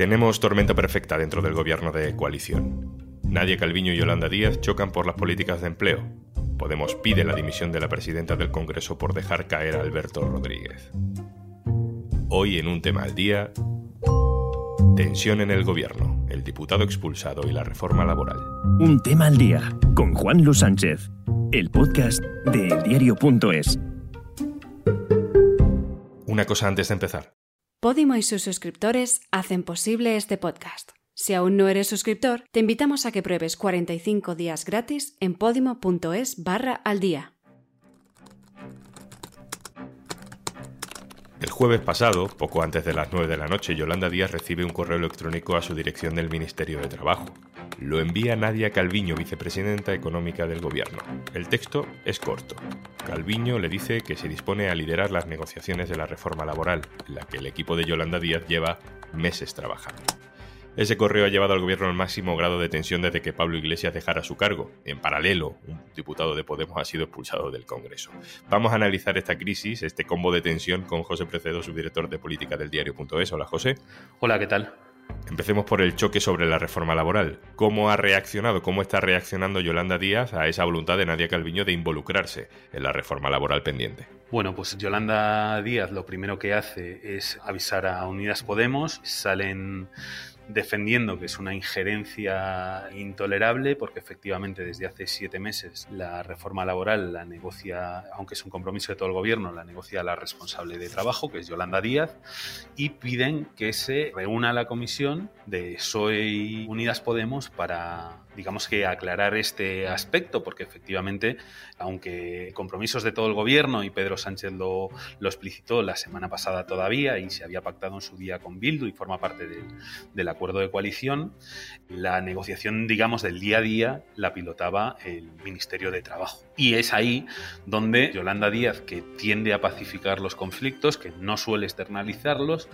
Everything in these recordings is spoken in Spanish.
Tenemos tormenta perfecta dentro del gobierno de coalición. Nadia Calviño y Yolanda Díaz chocan por las políticas de empleo. Podemos pide la dimisión de la presidenta del Congreso por dejar caer a Alberto Rodríguez. Hoy en un tema al día, tensión en el gobierno, el diputado expulsado y la reforma laboral. Un tema al día con Juan Luis Sánchez, el podcast de eldiario.es. Una cosa antes de empezar. Podimo y sus suscriptores hacen posible este podcast. Si aún no eres suscriptor, te invitamos a que pruebes 45 días gratis en podimo.es barra al día. El jueves pasado, poco antes de las 9 de la noche, Yolanda Díaz recibe un correo electrónico a su dirección del Ministerio de Trabajo. Lo envía Nadia Calviño, vicepresidenta económica del Gobierno. El texto es corto. Calviño le dice que se dispone a liderar las negociaciones de la reforma laboral, en la que el equipo de Yolanda Díaz lleva meses trabajando. Ese correo ha llevado al gobierno al máximo grado de tensión desde que Pablo Iglesias dejara su cargo. En paralelo, un diputado de Podemos ha sido expulsado del Congreso. Vamos a analizar esta crisis, este combo de tensión con José Precedo, subdirector de política del diario.es. Hola, José. Hola, ¿qué tal? Empecemos por el choque sobre la reforma laboral. ¿Cómo ha reaccionado, cómo está reaccionando Yolanda Díaz a esa voluntad de Nadia Calviño de involucrarse en la reforma laboral pendiente? Bueno, pues Yolanda Díaz lo primero que hace es avisar a Unidas Podemos. Salen defendiendo que es una injerencia intolerable, porque efectivamente desde hace siete meses la reforma laboral la negocia, aunque es un compromiso de todo el gobierno, la negocia la responsable de trabajo, que es Yolanda Díaz, y piden que se reúna la comisión de PSOE y Unidas Podemos para digamos que aclarar este aspecto, porque efectivamente, aunque compromisos de todo el gobierno, y Pedro Sánchez lo, lo explicitó la semana pasada todavía, y se había pactado en su día con Bildu y forma parte del acuerdo de coalición, la negociación, digamos, del día a día la pilotaba el Ministerio de Trabajo. Y es ahí donde Yolanda Díaz, que tiende a pacificar los conflictos, que no suele externalizarlos,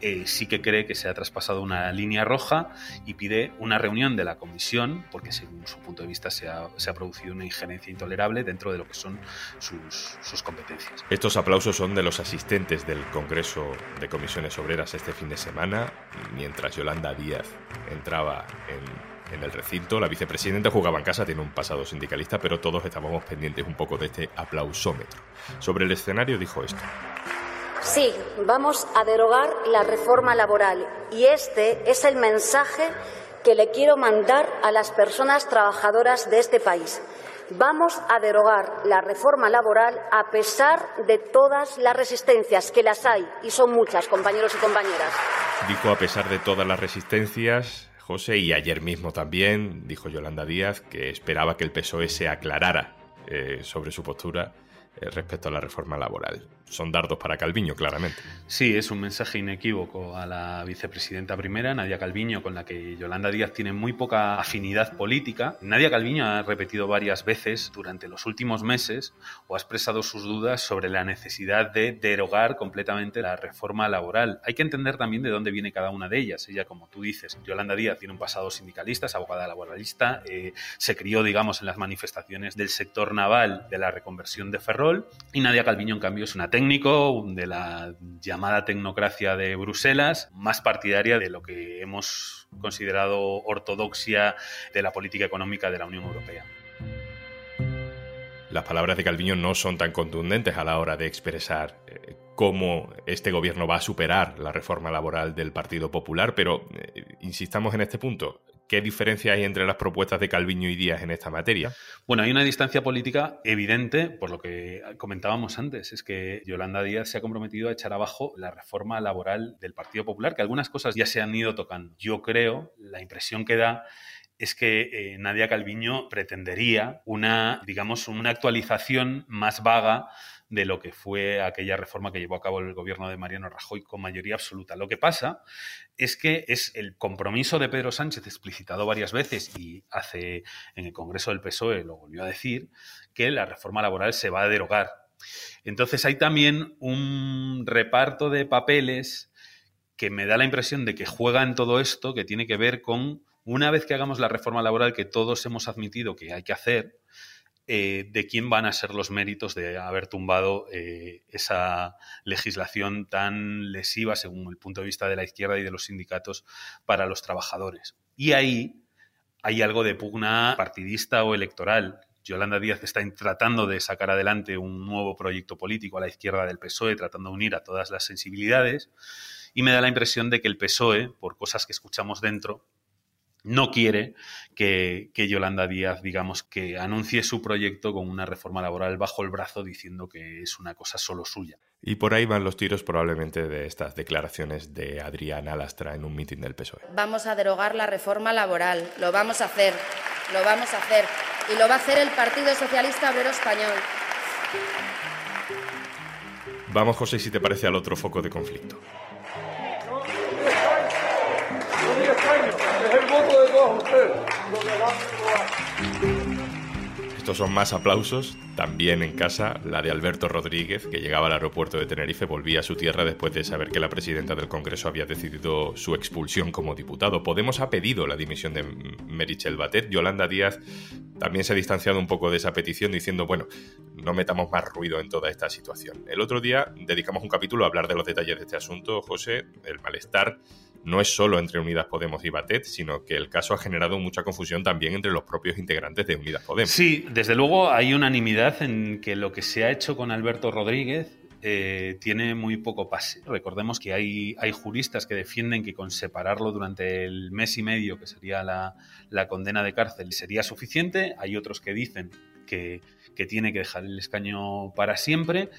eh, sí que cree que se ha traspasado una línea roja y pide una reunión de la comisión, porque según su punto de vista se ha, producido una injerencia intolerable dentro de lo que son sus, sus competencias. Estos aplausos son de los asistentes del Congreso de Comisiones Obreras este fin de semana, mientras Yolanda Díaz entraba en en el recinto. La vicepresidenta jugaba en casa, tiene un pasado sindicalista, pero todos estábamos pendientes un poco de este aplausómetro. Sobre el escenario dijo esto. Sí, vamos a derogar la reforma laboral y este es el mensaje que le quiero mandar a las personas trabajadoras de este país. Vamos a derogar la reforma laboral a pesar de todas las resistencias, que las hay, y son muchas, compañeros y compañeras. Dijo a pesar de todas las resistencias, José, y ayer mismo también dijo Yolanda Díaz que esperaba que el PSOE se aclarara eh, sobre su postura eh, respecto a la reforma laboral son dardos para Calviño, claramente. Sí, es un mensaje inequívoco a la vicepresidenta primera, Nadia Calviño, con la que Yolanda Díaz tiene muy poca afinidad política. Nadia Calviño ha repetido varias veces durante los últimos meses o ha expresado sus dudas sobre la necesidad de derogar completamente la reforma laboral. Hay que entender también de dónde viene cada una de ellas. Ella, como tú dices, Yolanda Díaz tiene un pasado sindicalista, es abogada laboralista, eh, se crió, digamos, en las manifestaciones del sector naval de la reconversión de Ferrol y Nadia Calviño, en cambio, es una técnico de la llamada tecnocracia de Bruselas, más partidaria de lo que hemos considerado ortodoxia de la política económica de la Unión Europea. Las palabras de Calviño no son tan contundentes a la hora de expresar eh, cómo este gobierno va a superar la reforma laboral del Partido Popular, pero eh, insistamos en este punto. ¿Qué diferencia hay entre las propuestas de Calviño y Díaz en esta materia? Bueno, hay una distancia política evidente, por lo que comentábamos antes, es que Yolanda Díaz se ha comprometido a echar abajo la reforma laboral del Partido Popular, que algunas cosas ya se han ido tocando. Yo creo, la impresión que da es que eh, Nadia Calviño pretendería una, digamos, una actualización más vaga de lo que fue aquella reforma que llevó a cabo el gobierno de Mariano Rajoy con mayoría absoluta. Lo que pasa es que es el compromiso de Pedro Sánchez explicitado varias veces y hace en el Congreso del PSOE lo volvió a decir que la reforma laboral se va a derogar. Entonces hay también un reparto de papeles que me da la impresión de que juega en todo esto que tiene que ver con una vez que hagamos la reforma laboral que todos hemos admitido que hay que hacer, eh, de quién van a ser los méritos de haber tumbado eh, esa legislación tan lesiva, según el punto de vista de la izquierda y de los sindicatos, para los trabajadores. Y ahí hay algo de pugna partidista o electoral. Yolanda Díaz está tratando de sacar adelante un nuevo proyecto político a la izquierda del PSOE, tratando de unir a todas las sensibilidades. Y me da la impresión de que el PSOE, por cosas que escuchamos dentro, no quiere que, Yolanda Díaz, digamos, que anuncie su proyecto con una reforma laboral bajo el brazo diciendo que es una cosa solo suya. Y por ahí van los tiros probablemente de estas declaraciones de Adriana Lastra en un mitin del PSOE. Vamos a derogar la reforma laboral, lo vamos a hacer, lo vamos a hacer. Y lo va a hacer el Partido Socialista Obrero Español. Vamos, José, si te parece al otro foco de conflicto. Estos son más aplausos, también en casa, la de Alberto Rodríguez, que llegaba al aeropuerto de Tenerife, volvía a su tierra después de saber que la presidenta del Congreso había decidido su expulsión como diputado. Podemos ha pedido la dimisión de Merichel Batet. Yolanda Díaz también se ha distanciado un poco de esa petición diciendo, bueno, no metamos más ruido en toda esta situación. El otro día dedicamos un capítulo a hablar de los detalles de este asunto, José, el malestar no es solo entre Unidas Podemos y Batet, sino que el caso ha generado mucha confusión también entre los propios integrantes de Unidas Podemos. Sí, desde luego hay unanimidad en que lo que se ha hecho con Alberto Rodríguez eh, tiene muy poco pase. Recordemos que hay, hay, juristas que defienden que con separarlo durante el mes y medio, que sería la, la condena de cárcel, sería suficiente. Hay otros que dicen que, que tiene que dejar el escaño para siempre.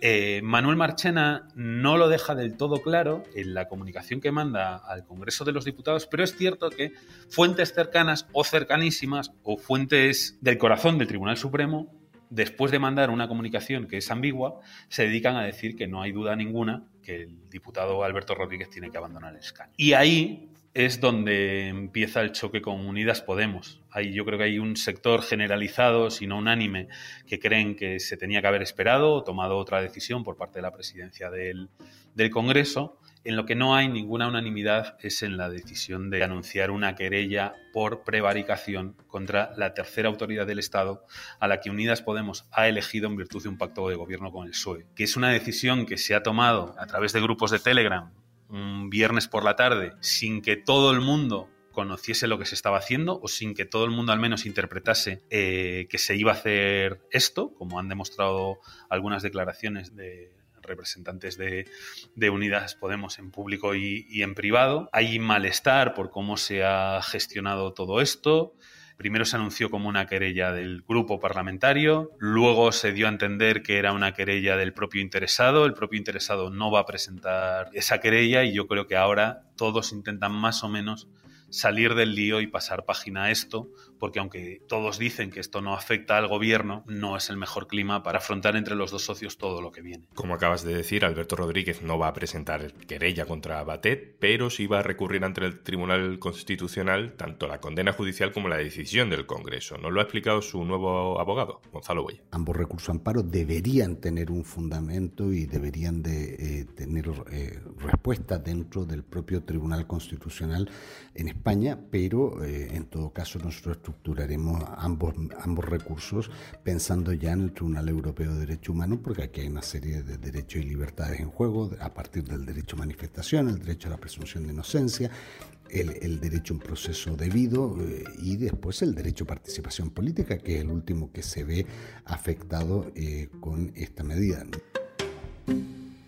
Eh, Manuel Marchena no lo deja del todo claro en la comunicación que manda al Congreso de los Diputados, pero es cierto que fuentes cercanas o cercanísimas o fuentes del corazón del Tribunal Supremo, después de mandar una comunicación que es ambigua, se dedican a decir que no hay duda ninguna que el diputado Alberto Rodríguez tiene que abandonar el escaño. Y ahí es donde empieza el choque con Unidas Podemos. Ahí yo creo que hay un sector generalizado, si no unánime, que creen que se tenía que haber esperado o tomado otra decisión por parte de la presidencia del, del Congreso. En lo que no hay ninguna unanimidad es en la decisión de anunciar una querella por prevaricación contra la tercera autoridad del Estado a la que Unidas Podemos ha elegido en virtud de un pacto de gobierno con el PSOE, que es una decisión que se ha tomado a través de grupos de Telegram un viernes por la tarde sin que todo el mundo conociese lo que se estaba haciendo o sin que todo el mundo al menos interpretase eh, que se iba a hacer esto, como han demostrado algunas declaraciones de representantes de, Unidas Podemos en público y, y en privado. Hay malestar por cómo se ha gestionado todo esto. Primero se anunció como una querella del grupo parlamentario, luego se dio a entender que era una querella del propio interesado, el propio interesado no va a presentar esa querella y yo creo que ahora todos intentan más o menos salir del lío y pasar página a esto, porque aunque todos dicen que esto no afecta al gobierno, no es el mejor clima para afrontar entre los dos socios todo lo que viene. Como acabas de decir, Alberto Rodríguez no va a presentar querella contra Batet, pero sí va a recurrir ante el Tribunal Constitucional tanto la condena judicial como la decisión del Congreso. Nos lo ha explicado su nuevo abogado, Gonzalo Boya. Ambos recursos amparo deberían tener un fundamento y deberían de eh, tener eh, respuesta dentro del propio Tribunal Constitucional en España, pero eh, en todo caso nosotros estructuraremos ambos, ambos recursos pensando ya en el Tribunal Europeo de Derechos Humanos, porque aquí hay una serie de derechos y libertades en juego, a partir del derecho a manifestación, el derecho a la presunción de inocencia, el, derecho a un proceso debido eh, y después el derecho a participación política, que es el último que se ve afectado eh, con esta medida.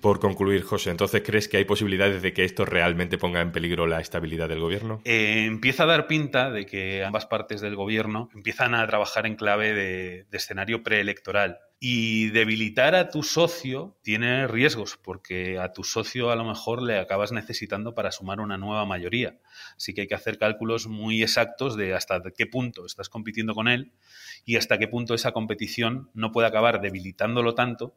Por concluir, José, ¿entonces crees que hay posibilidades de que esto realmente ponga en peligro la estabilidad del gobierno? Eh, empieza a dar pinta de que ambas partes del gobierno empiezan a trabajar en clave de, de escenario preelectoral. Y debilitar a tu socio tiene riesgos, porque a tu socio a lo mejor le acabas necesitando para sumar una nueva mayoría. Así que hay que hacer cálculos muy exactos de hasta qué punto estás compitiendo con él y hasta qué punto esa competición no puede acabar debilitándolo tanto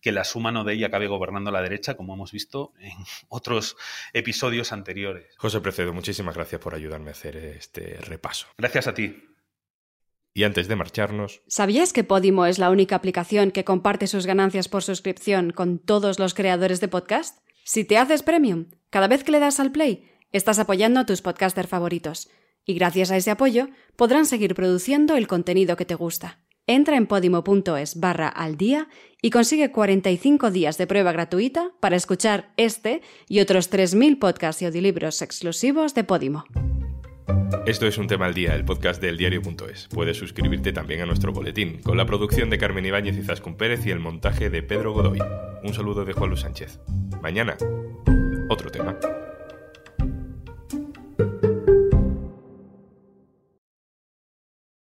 que la suma no de ella acabe gobernando la derecha, como hemos visto en otros episodios anteriores. José Precedo, muchísimas gracias por ayudarme a hacer este repaso. Gracias a ti. Y antes de marcharnos... ¿Sabías que Podimo es la única aplicación que comparte sus ganancias por suscripción con todos los creadores de podcast? Si te haces premium, cada vez que le das al play, estás apoyando a tus podcasters favoritos. Y gracias a ese apoyo, podrán seguir produciendo el contenido que te gusta. Entra en podimo.es barra al día y consigue 45 días de prueba gratuita para escuchar este y otros 3.000 podcasts y audiolibros exclusivos de Podimo. Esto es un tema al día, el podcast del diario.es. Puedes suscribirte también a nuestro boletín, con la producción de Carmen Ibáñez y Zascun Pérez y el montaje de Pedro Godoy. Un saludo de Juan Luis Sánchez. Mañana, otro tema.